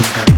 Music.